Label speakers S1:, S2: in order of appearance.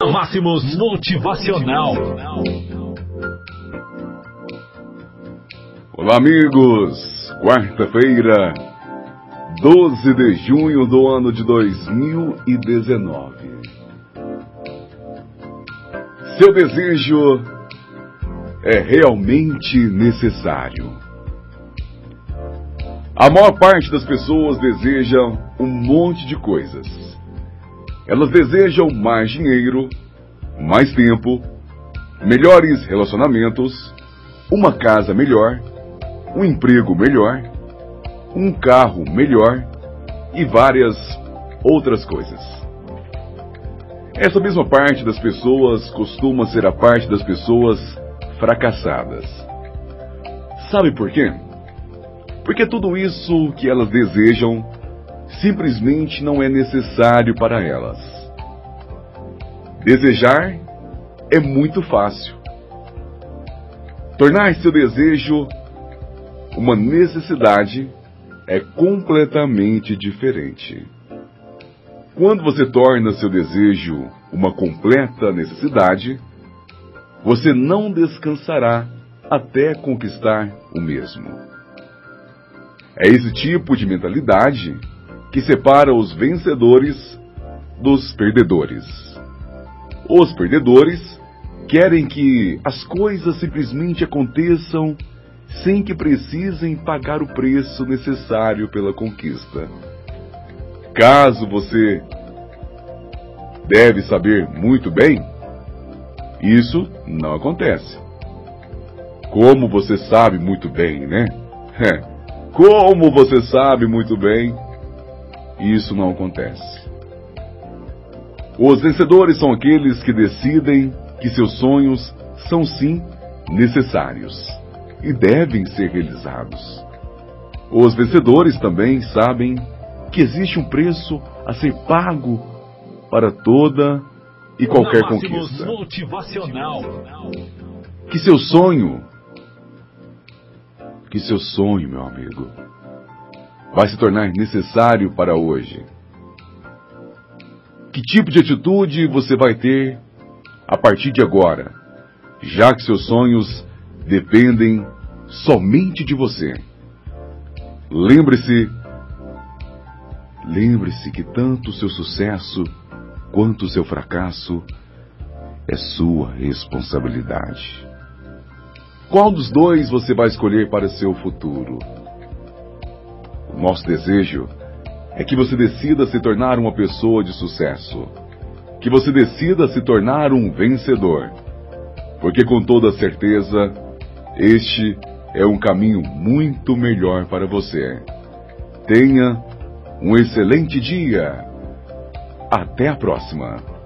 S1: Máximos Motivacional.
S2: Olá, amigos. Quarta-feira, 12 de junho do ano de 2019. Seu desejo é realmente necessário. A maior parte das pessoas desejam um monte de coisas elas desejam mais dinheiro, mais tempo, melhores relacionamentos, uma casa melhor, um emprego melhor, um carro melhor e várias outras coisas. Essa mesma parte das pessoas costuma ser a parte das pessoas fracassadas. Sabe por quê? Porque tudo isso que elas desejam simplesmente não é necessário para elas. Desejar é muito fácil. Tornar seu desejo uma necessidade é completamente diferente. Quando você torna seu desejo uma completa necessidade, você não descansará até conquistar o mesmo. É esse tipo de mentalidade que separa os vencedores dos perdedores. Os perdedores querem que as coisas simplesmente aconteçam sem que precisem pagar o preço necessário pela conquista. Caso você deve saber muito bem, isso não acontece. Como você sabe muito bem, né? Como você sabe muito bem, isso não acontece. Os vencedores são aqueles que decidem que seus sonhos são sim necessários e devem ser realizados. Os vencedores também sabem que existe um preço a ser pago para toda e qualquer conquista.
S1: Motivacional.
S2: Que seu sonho, que seu sonho, meu amigo, vai se tornar necessário para hoje? Que tipo de atitude você vai ter a partir de agora, já que seus sonhos dependem somente de você? Lembre-se, lembre-se que tanto o seu sucesso quanto o seu fracasso é sua responsabilidade. Qual dos dois você vai escolher para seu futuro? Nosso desejo é que você decida se tornar uma pessoa de sucesso, que você decida se tornar um vencedor, porque com toda certeza este é um caminho muito melhor para você. Tenha um excelente dia. Até a próxima.